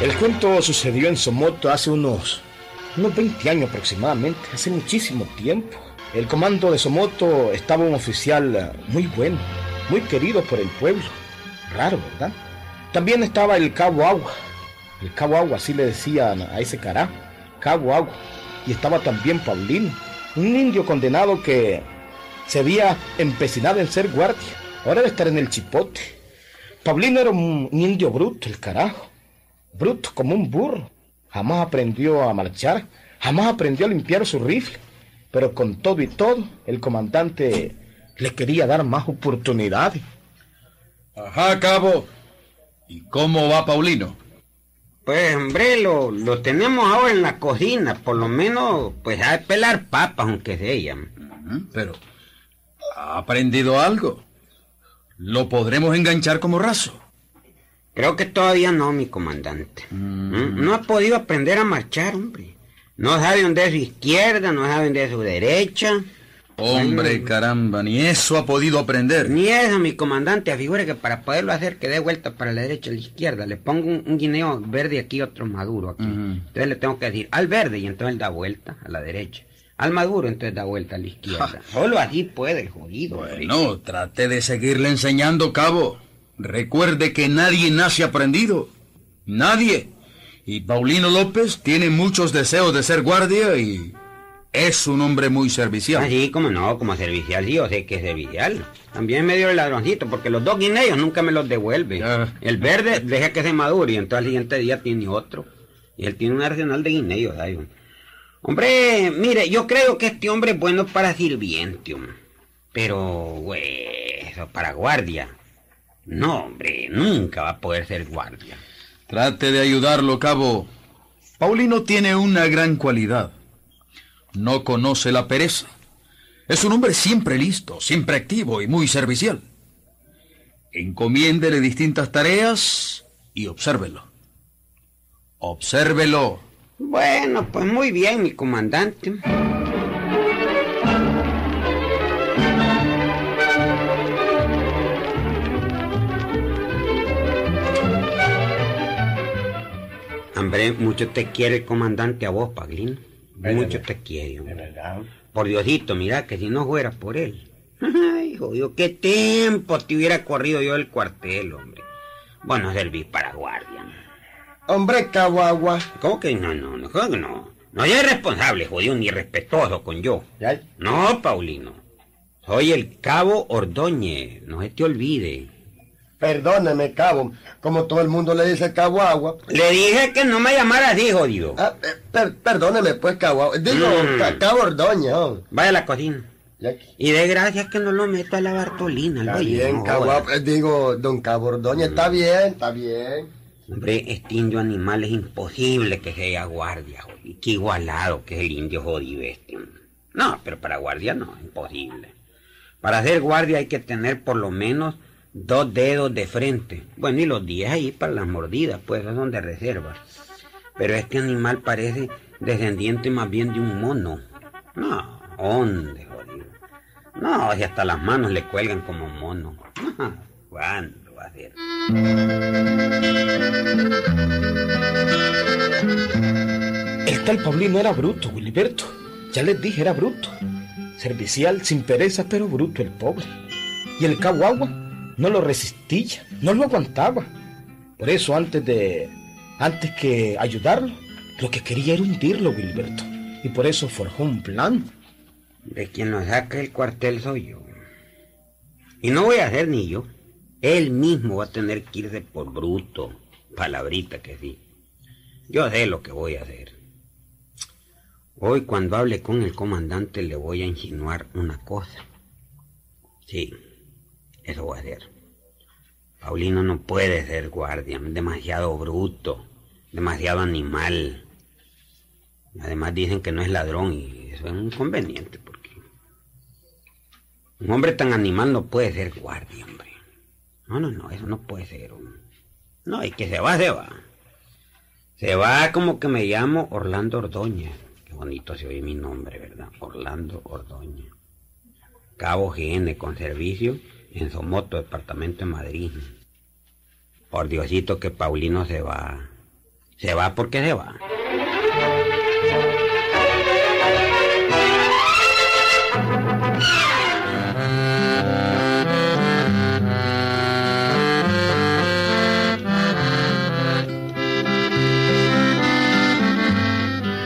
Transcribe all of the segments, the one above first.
El cuento sucedió en Somoto hace unos, unos 20 años aproximadamente, hace muchísimo tiempo. El comando de Somoto estaba un oficial muy bueno, muy querido por el pueblo. Raro, ¿verdad? También estaba el Cabo Agua. El Cabo Agua, así le decían a ese cara. Cabo Agua. Y estaba también Paulino, un indio condenado que se había empecinado en ser guardia. Ahora debe estar en el chipote. Paulino era un indio bruto, el carajo. Bruto como un burro. Jamás aprendió a marchar, jamás aprendió a limpiar su rifle. Pero con todo y todo, el comandante le quería dar más oportunidades. Ajá, cabo. ¿Y cómo va Paulino? Pues, hombre, lo, lo tenemos ahora en la cocina. Por lo menos, pues, a pelar papas, aunque sea ella. Pero, ¿ha aprendido algo? ¿Lo podremos enganchar como raso? Creo que todavía no, mi comandante. ¿Mm? No ha podido aprender a marchar, hombre. No sabe dónde es su izquierda, no sabe dónde es su derecha. Hombre, caramba, ni eso ha podido aprender. Ni eso, mi comandante. Afigure que para poderlo hacer que dé vuelta para la derecha y la izquierda, le pongo un, un guineo verde aquí y otro maduro aquí. Entonces le tengo que decir al verde y entonces él da vuelta a la derecha. Al maduro entonces da vuelta a la izquierda. Solo así puede jodido. hombre. Bueno, trate de seguirle enseñando, cabo. Recuerde que nadie nace aprendido. Nadie. Y Paulino López tiene muchos deseos de ser guardia y es un hombre muy servicial. Así como no, como servicial, sí, yo sé que es servicial. También me dio el ladroncito, porque los dos guineos nunca me los devuelve. Ya. El verde deja que se madure y entonces al siguiente día tiene otro. Y él tiene un arsenal de guineos, ¿sabes? Hombre, mire, yo creo que este hombre es bueno para sirviente, hombre. Pero, güey, eso para guardia. No, hombre, nunca va a poder ser guardia. Trate de ayudarlo, cabo. Paulino tiene una gran cualidad. No conoce la pereza. Es un hombre siempre listo, siempre activo y muy servicial. Encomiéndele distintas tareas y obsérvelo. Obsérvelo. Bueno, pues muy bien, mi comandante. Hombre, mucho te quiere el comandante a vos, Paglín. Mucho te quiere, hombre. Por Diosito, mira que si no fuera por él. Ay, jodido, qué tiempo te hubiera corrido yo del cuartel, hombre. Bueno, servís para guardia. Hombre, Cabo Agua. ¿Cómo que no, no, no, ¿cómo que no? No, yo irresponsable, jodido, ni respetuoso con yo. Ya, No, Paulino. Soy el cabo Ordóñez, no se te olvide. Perdóneme, Cabo. Como todo el mundo le dice Cabo Agua. Le dije que no me llamara así, jodido. Ah, eh, per- perdóneme, pues, Cabo Agua. Digo, Mm. Ca- Cabo Ordóñez. oh. Vaya a la cocina. Y de gracias que no lo meto a la Bartolina, Está bien, no Cabo. Eh, Digo, don Cabo Ordóñez, está bien, está bien. Hombre, este indio animal es imposible que sea guardia, jodido. Qué igualado que es el indio jodido este. No, pero para guardia no, imposible. Para ser guardia hay que tener por lo menos dos dedos de frente. Bueno, y los diez ahí para las mordidas, pues son de reserva. Pero este animal parece descendiente más bien de un mono. No, ¿dónde, jodido? No, si hasta las manos le cuelgan como mono. ¿Cuándo va a ser? El tal Paulino era bruto, Wiliberto. Ya les dije, era bruto. Servicial, sin pereza, pero bruto el pobre. Y el cabo agua no lo resistía, no lo aguantaba. Por eso, antes de. antes que ayudarlo, lo que quería era hundirlo, Wiliberto. Y por eso forjó un plan. De quien lo saca del cuartel soy yo. Y no voy a hacer ni yo. Él mismo va a tener que irse por bruto. Palabrita que sí. Yo sé lo que voy a hacer. Hoy cuando hable con el comandante le voy a insinuar una cosa. Sí, a hacer. Paulino no puede ser guardia, demasiado bruto, demasiado animal. Además dicen que no es ladrón y eso es un inconveniente porque un hombre tan animal no puede ser guardia, hombre. No, no, no, eso no puede ser. No, y que se va, se va. Se va como que me llamo Orlando Ordóñez. Qué bonito se oye mi nombre, ¿verdad? Orlando Ordóñez. Cabo GN con servicio en Somoto, departamento de Madrid. Por Diosito que Paulino se va. Se va porque se va.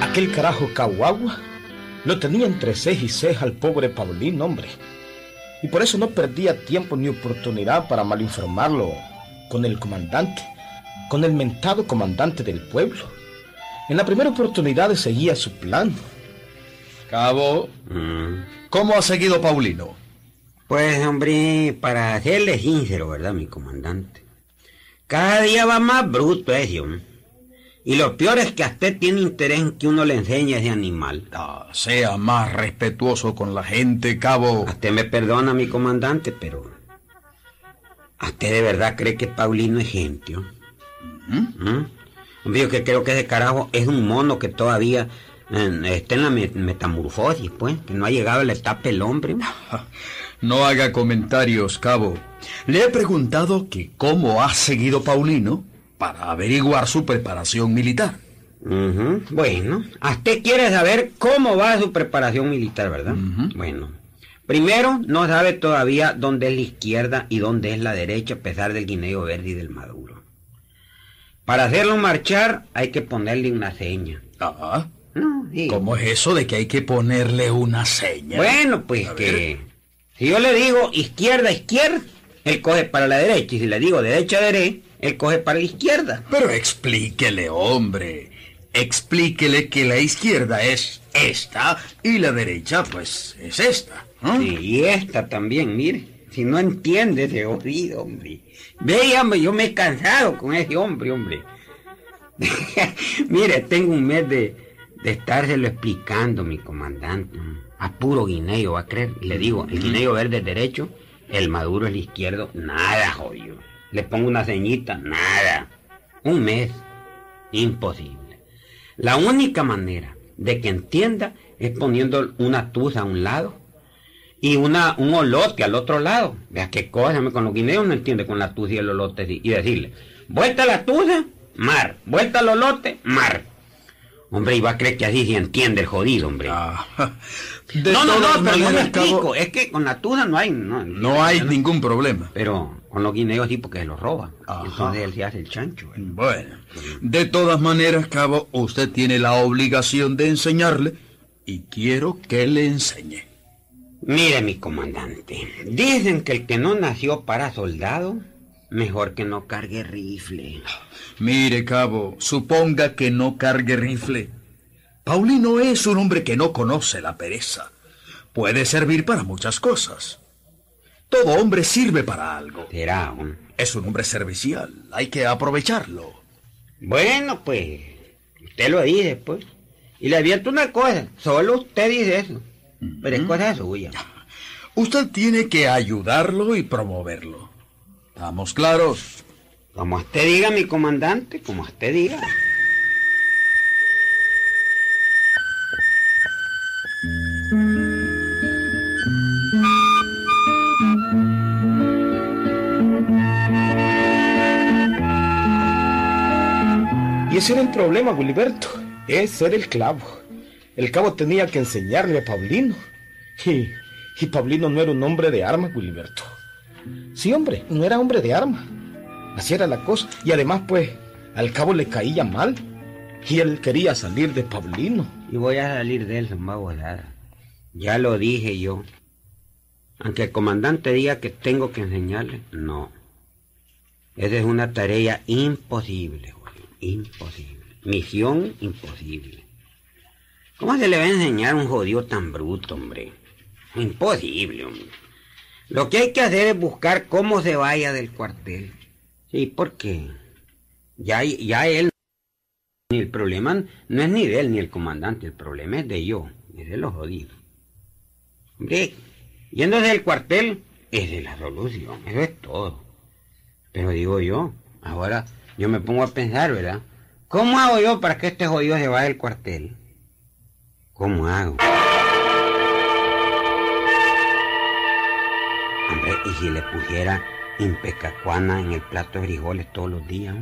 Aquel carajo Caguagua lo tenía entre ceja y ceja al pobre Paulín, hombre. Y por eso no perdía tiempo ni oportunidad para malinformarlo con el comandante, con el mentado comandante del pueblo. En la primera oportunidad seguía su plan. Cabo, Mm. ¿cómo ha seguido Paulino? Pues, hombre, para serle sincero, ¿verdad, mi comandante? Cada día va más bruto ese, hombre. Y lo peor es que a usted tiene interés en que uno le enseñe a ese animal. Ah, sea más respetuoso con la gente, Cabo. A usted me perdona, mi comandante, pero... ¿A usted de verdad cree que Paulino es gente? ¿Mm? Hombre, yo que creo que ese carajo es un mono que todavía eh, está en la me- metamorfosis, pues. Que no ha llegado a la etapa del hombre. No haga comentarios, Cabo. Le he preguntado que cómo ha seguido Paulino para averiguar su preparación militar. Bueno, a usted quiere saber cómo va su preparación militar, ¿verdad? Bueno, primero no sabe todavía dónde es la izquierda y dónde es la derecha a pesar del guineo verde y del maduro. Para hacerlo marchar hay que ponerle una seña. Ah, No, sí. ¿cómo es eso de que hay que ponerle una seña? Bueno, pues A que ver. si yo le digo izquierda, izquierda, él coge para la derecha y si le digo derecha, derecha, él coge para la izquierda. Pero explíquele, hombre. Explíquele que la izquierda es esta y la derecha, pues, es esta. Sí, y esta también, mire. Si no entiende ese oído, hombre. Ve, hombre, yo me he cansado con ese hombre, hombre. mire, tengo un mes de, de estárselo explicando, mi comandante. A puro guineo, va a creer. Le digo, el guineo verde es derecho, el maduro es el izquierdo. Nada, jodido. Le pongo una ceñita, nada. Un mes. Imposible. La única manera de que entienda es poniendo una tuza a un lado y una, un olote al otro lado. Vea qué cosa, me- con los guineos no entiende con la tuza y el olote y decirle, vuelta la tuza, mar, vuelta al olote, mar. Hombre, iba a creer que así se entiende el jodido, hombre. Ah, no, no, no, pero yo me explico, es que con la tuza no hay, no, no hay ningún problema. Pero con los guineos sí porque se los roban. Ajá. Entonces él se hace el chancho. ¿eh? Bueno, de todas maneras, Cabo, usted tiene la obligación de enseñarle y quiero que le enseñe. Mire, mi comandante, dicen que el que no nació para soldado, mejor que no cargue rifle. Mire, Cabo, suponga que no cargue rifle. Paulino es un hombre que no conoce la pereza. Puede servir para muchas cosas. Todo hombre sirve para algo. Será. Es un hombre servicial. Hay que aprovecharlo. Bueno, pues, usted lo dice, pues. Y le advierto una cosa, solo usted dice eso. Pero es cosa suya. Usted tiene que ayudarlo y promoverlo. ¿Estamos claros? Como usted diga, mi comandante, como usted diga. Era el problema, Gilberto. Ese era el clavo. El cabo tenía que enseñarle a Paulino. Y, y Paulino no era un hombre de armas, Gilberto. Sí, hombre, no era hombre de armas. Así era la cosa. Y además, pues, al cabo le caía mal. Y él quería salir de Paulino. Y voy a salir de él, son babosada. Ya lo dije yo. Aunque el comandante diga que tengo que enseñarle, no. Esa es una tarea imposible. Imposible. Misión imposible. ¿Cómo se le va a enseñar a un jodido tan bruto, hombre? Imposible, hombre. Lo que hay que hacer es buscar cómo se vaya del cuartel. Sí, porque ya, ya él ni el problema no es ni de él ni el comandante, el problema es de yo, es de los jodidos. Hombre, yéndose del cuartel es de la solución, eso es todo. Pero digo yo, ahora yo me pongo a pensar, ¿verdad? ¿Cómo hago yo para que este jodido se vaya del cuartel? ¿Cómo hago? Hombre, ¿y si le pusiera impecacuana en el plato de frijoles todos los días?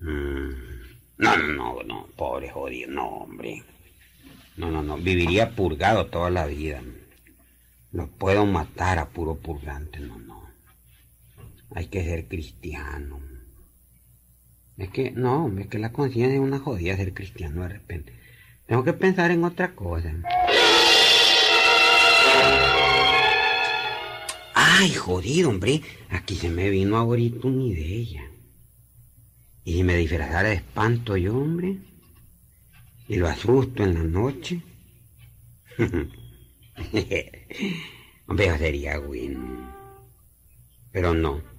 Mm. No, no, no, no, pobre jodido, no, hombre. No, no, no, viviría purgado toda la vida. No puedo matar a puro purgante, no, no. Hay que ser cristiano. Es que, no, hombre, es que la conciencia es una jodida ser cristiano de repente. Tengo que pensar en otra cosa. Ay, jodido, hombre. Aquí se me vino ahorita una idea. Y si me disfrazara de espanto yo, hombre, y lo asusto en la noche. hombre, sería Win. Pero no.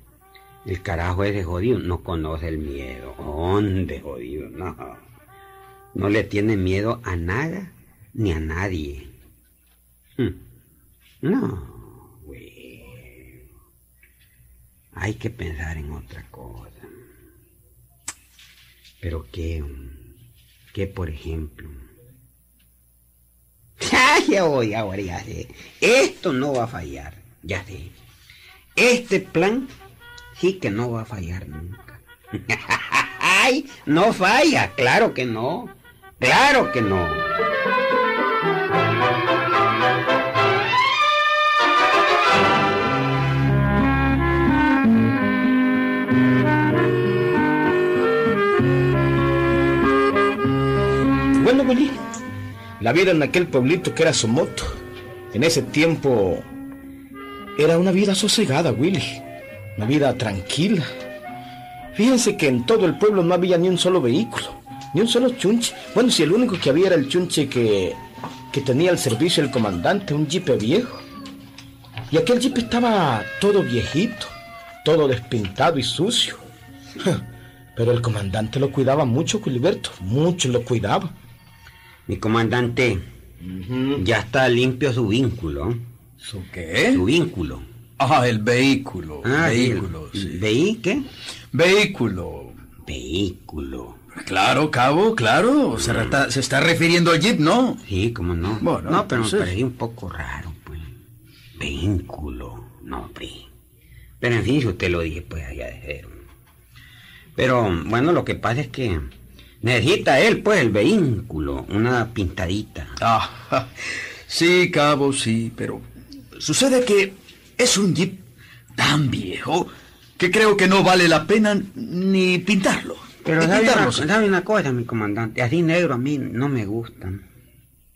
El carajo ese jodido no conoce el miedo. ¿Dónde jodido? No. No le tiene miedo a nada ni a nadie. Hmm. No, güey. Hay que pensar en otra cosa. Pero qué, qué por ejemplo. Ya voy, ahora ya sé. Esto no va a fallar, ya sé. Este plan sí que no va a fallar nunca. ¡Ay! No falla, claro que no. Claro que no. Bueno, Willy, la vida en aquel pueblito que era Somoto, en ese tiempo era una vida sosegada, Willy, una vida tranquila. Fíjense que en todo el pueblo no había ni un solo vehículo, ni un solo chunche. Bueno, si el único que había era el chunche que, que tenía al servicio el comandante, un jipe viejo. Y aquel jipe estaba todo viejito, todo despintado y sucio. Pero el comandante lo cuidaba mucho, Culiberto, mucho lo cuidaba. Mi comandante, ya está limpio su vínculo. ¿Su qué? Su vínculo. Ah, el vehículo. Ah, vehículo, sí. ¿Veí qué? Vehículo. Vehículo. Claro, cabo, claro. Se, reta- se está refiriendo al jeep, ¿no? Sí, cómo no. Bueno, no, pero entonces- me parecía un poco raro, pues. Vehículo. No, hombre. Pero en fin, si usted lo dije, pues allá de cero. Pero, bueno, lo que pasa es que necesita él, pues, el vehículo. Una pintadita. Ah, sí, cabo, sí, pero sucede que es un jeep tan viejo que creo que no vale la pena ni pintarlo. Pero Ni ¿sabe una, pintarlo, sí. sabe una cosa, mi comandante? Así negro a mí no me gustan.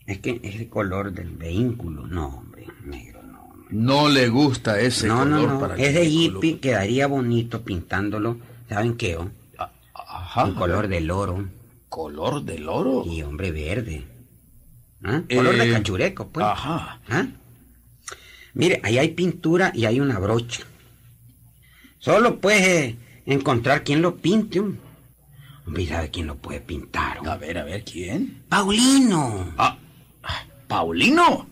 Es que ese color del vehículo, no, hombre, negro no. hombre. No le gusta ese no, no, color no. para el Ese hippie quedaría bonito pintándolo, ¿saben qué? oh? Ajá. Un color del oro. ¿Color del oro? Y hombre verde. ¿Ah? Color de Eh, cachureco, pues. Ajá. ¿Ah? Mire, ahí hay pintura y hay una brocha. Solo puedes encontrar quien lo pinte. Hombre, Hombre, ¿y ¿sabe quién lo puede pintar? A ver, a ver, ¿quién? Paulino. Ah, Paulino.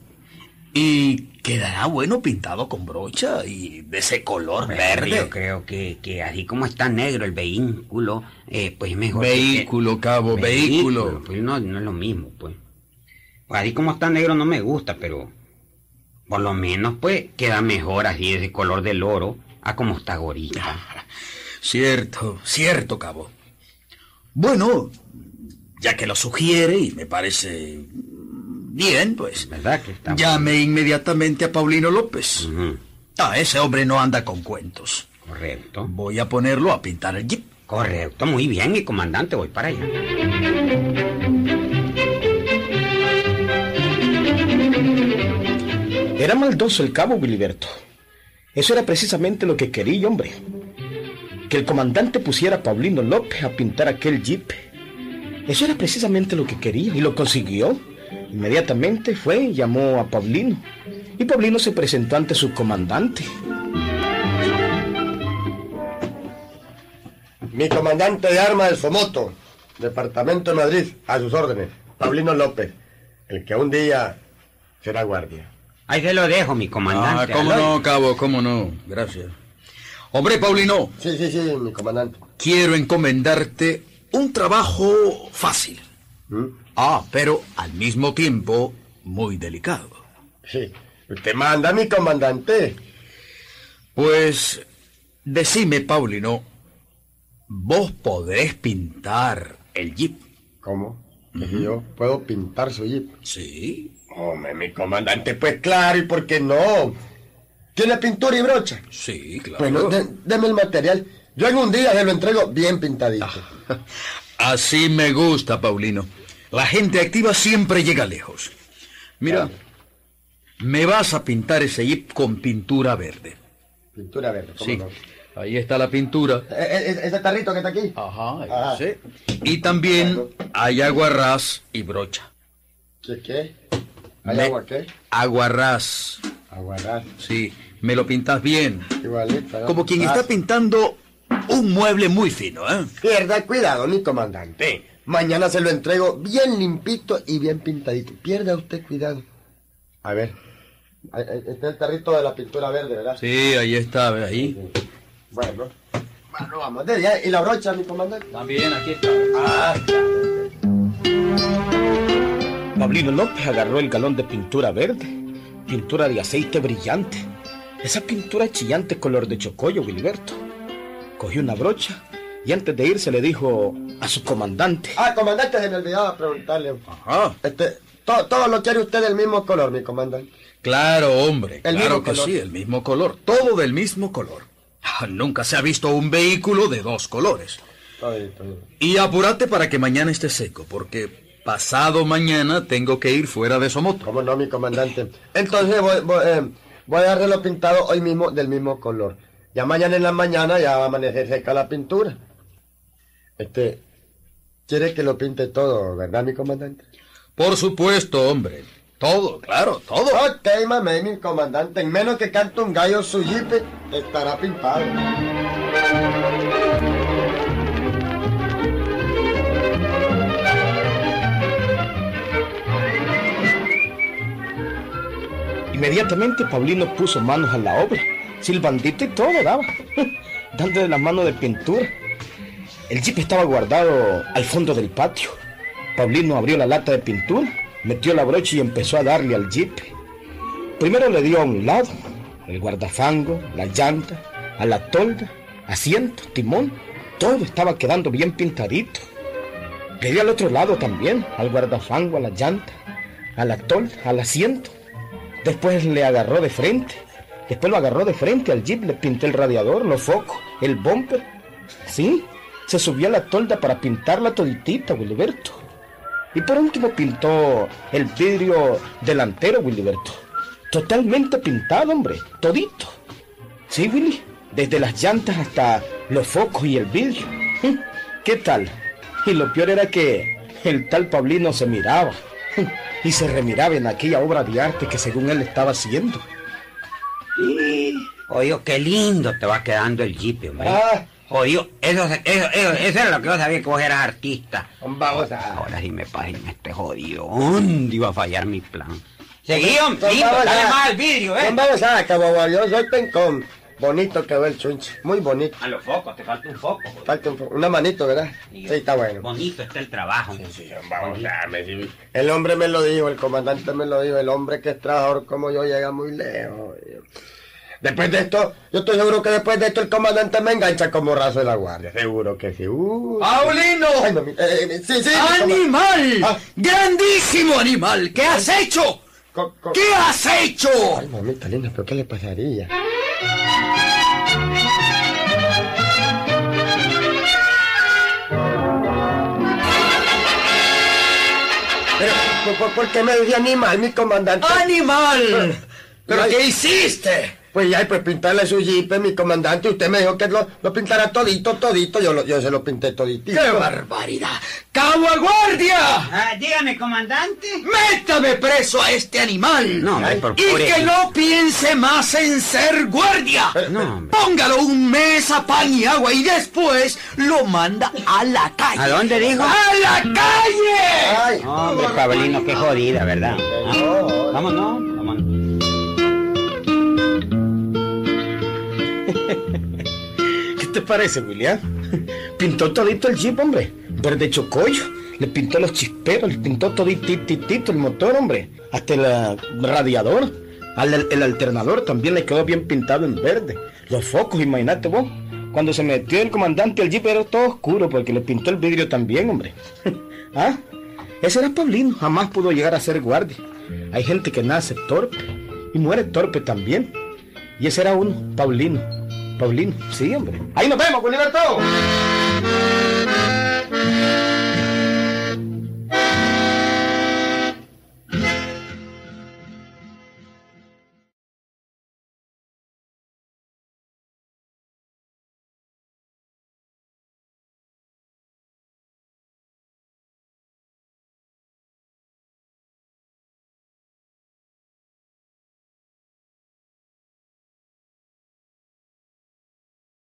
Y quedará bueno pintado con brocha y de ese color verde. Yo creo que, que así como está negro el vehículo, eh, pues mejor. que- Vehículo, cabo, vehículo. Pues no, no es lo mismo, pues. Pues así como está negro no me gusta, pero por lo menos, pues, queda mejor así ese color del oro a como está gorita. Cierto, cierto, cabo. Bueno, ya que lo sugiere y me parece bien, pues ¿Verdad que está llame inmediatamente a Paulino López. Ah, ese hombre no anda con cuentos. Correcto. Voy a ponerlo a pintar el jeep. Correcto, muy bien, mi comandante, voy para allá. Era maldoso el cabo Wiliberto. Eso era precisamente lo que quería, hombre. Que el comandante pusiera a Paulino López a pintar aquel jeep. Eso era precisamente lo que quería y lo consiguió. Inmediatamente fue y llamó a Paulino. Y Paulino se presentó ante su comandante. Mi comandante de armas de Somoto, Departamento de Madrid, a sus órdenes, Paulino López, el que un día será guardia. Ahí se lo dejo, mi Ah, comandante. cómo Aloy. no, cabo, cómo no. Gracias. Hombre, Paulino, Sí, sí, sí, mi comandante. quiero encomendarte un trabajo fácil. ¿Mm? Ah, pero al mismo tiempo muy delicado. Sí. Usted manda, mi comandante. Pues, decime, Paulino, vos podés pintar el jeep. ¿Cómo? ¿Que si yo puedo pintar su jeep? Sí, Hombre, mi comandante, pues claro, ¿y por qué no? ¿Tiene pintura y brocha? sí, claro. Bueno, de- deme el material. Yo en un día se lo entrego bien pintadito. Así me gusta, Paulino. La gente activa siempre llega lejos. Mira, me vas a pintar ese jeep con pintura verde. Pintura verde, ¿cómo Sí, no? Ahí está la pintura. Eh, eh, ¿Ese tarrito que está aquí? Ajá, Ah. ese. Y también hay aguarrás y brocha. ¿Qué qué? ¿Hay Me- agua qué? Aguarrás, Aguardar. sí, me lo pintas bien. Igualito. Como quien Ah, está pintando un mueble muy fino, ¿eh? Pierda cuidado, mi comandante. Mañana se lo entrego bien limpito y bien pintadito. Pierda usted cuidado. A ver. Está el tarrito de la pintura verde, ¿verdad? Sí, ahí está, ahí. Bueno. Bueno, vamos. ¿Y la brocha, mi comandante? También aquí está. Ah, Pablino López agarró el galón de pintura verde, pintura de aceite brillante, esa pintura chillante color de chocollo, Wilberto. Cogió una brocha y antes de irse le dijo a su comandante. ah, comandante, se me olvidaba preguntarle. Ajá. Este, todo, todo lo quiere usted del mismo color, mi comandante. Claro, hombre. El claro mismo que color. sí, el mismo color. Todo del mismo color. Nunca se ha visto un vehículo de dos colores. Y apúrate para que mañana esté seco, porque pasado mañana tengo que ir fuera de Somoto. ¿Cómo no, mi comandante? Entonces voy, voy, eh, voy a darle pintado hoy mismo del mismo color. Ya mañana en la mañana ya va a amanecer seca la pintura. Este, quiere que lo pinte todo, ¿verdad, mi comandante? Por supuesto, hombre. Todo, claro, todo. Ok, mamé, mi comandante. En menos que cante un gallo su jipe, estará pintado. Inmediatamente Paulino puso manos a la obra, silbandito y todo daba, dándole la mano de pintura. El jeep estaba guardado al fondo del patio. Paulino abrió la lata de pintura, metió la brocha y empezó a darle al jeep. Primero le dio a un lado, el guardafango, la llanta, a la tolda, asiento, timón, todo estaba quedando bien pintadito. Le dio al otro lado también, al guardafango, a la llanta, a la tolda, al asiento. Después le agarró de frente. Después lo agarró de frente al jeep, le pinté el radiador, los focos, el bumper. Sí, se subió a la tolda para pintarla toditita, Wiliberto. Y por último pintó el vidrio delantero, Wiliberto. Totalmente pintado, hombre, todito. Sí, Willy, desde las llantas hasta los focos y el vidrio. ¿Mm? ¿Qué tal? Y lo peor era que el tal Pablino se miraba y se remiraba en aquella obra de arte que según él estaba haciendo. Oye, qué lindo te va quedando el jeep, hombre. Ah. Oye, eso, eso, eso, eso era lo que yo sabía que vos eras artista. Vamos a... Ahora sí me pasé en este jodido. ¿Dónde iba a fallar mi plan? Seguí, hombre, dale más al vidrio, eh. Son babosadas, cabo, yo soy pencón. Bonito quedó el chunche, muy bonito. A los focos, te falta un foco. joder. Falta un- una manito, ¿verdad? Sí, está bueno. Bonito está el trabajo. Vamos a ver, El hombre me lo dijo, el comandante me lo dijo, el hombre que es trabajador como yo llega muy lejos. Después de esto, yo estoy seguro que después de esto el comandante me engancha como raso de la guardia. Seguro que sí. Uh. ¡Paulino! Ay, mami, eh, eh, sí, sí. ¡Animal! Ah. ¡Grandísimo animal! ¿Qué has hecho? co- ¿Qué has hecho? Ay, mamita linda, pero ¿qué le pasaría? Pero, ¿por, qué me decía animal, mi comandante? ¡Animal! ¿Pero qué hiciste? Pues ya, pues pintarle su jeep, mi comandante. Usted me dijo que lo, lo pintara todito, todito. Yo, lo- yo se lo pinté toditito. ¡Qué barbaridad! ¡Cabo a guardia! Ah, dígame, comandante. ¡Métame preso a este animal! No, hombre, por y que no piense más en ser guardia. No, hombre. Póngalo un mes a pan y agua y después lo manda a la calle. ¿A dónde dijo? ¡A la calle! Ay, Hombre, Pablino, qué jodida, ¿verdad? no, Vámonos, vámonos. Parece, William? Pintó todito el jeep, hombre. Verde chocollo. Le pintó los chisperos, le pintó todititito el motor, hombre. Hasta el ah, radiador. Al, el alternador también le quedó bien pintado en verde. Los focos, imagínate vos. Cuando se metió el comandante, el jeep era todo oscuro porque le pintó el vidrio también, hombre. ¿Ah? Ese era Paulino, jamás pudo llegar a ser guardia. Hay gente que nace torpe y muere torpe también. Y ese era uno, Paulino. Paulín, sí, hombre. Ahí nos vemos, con.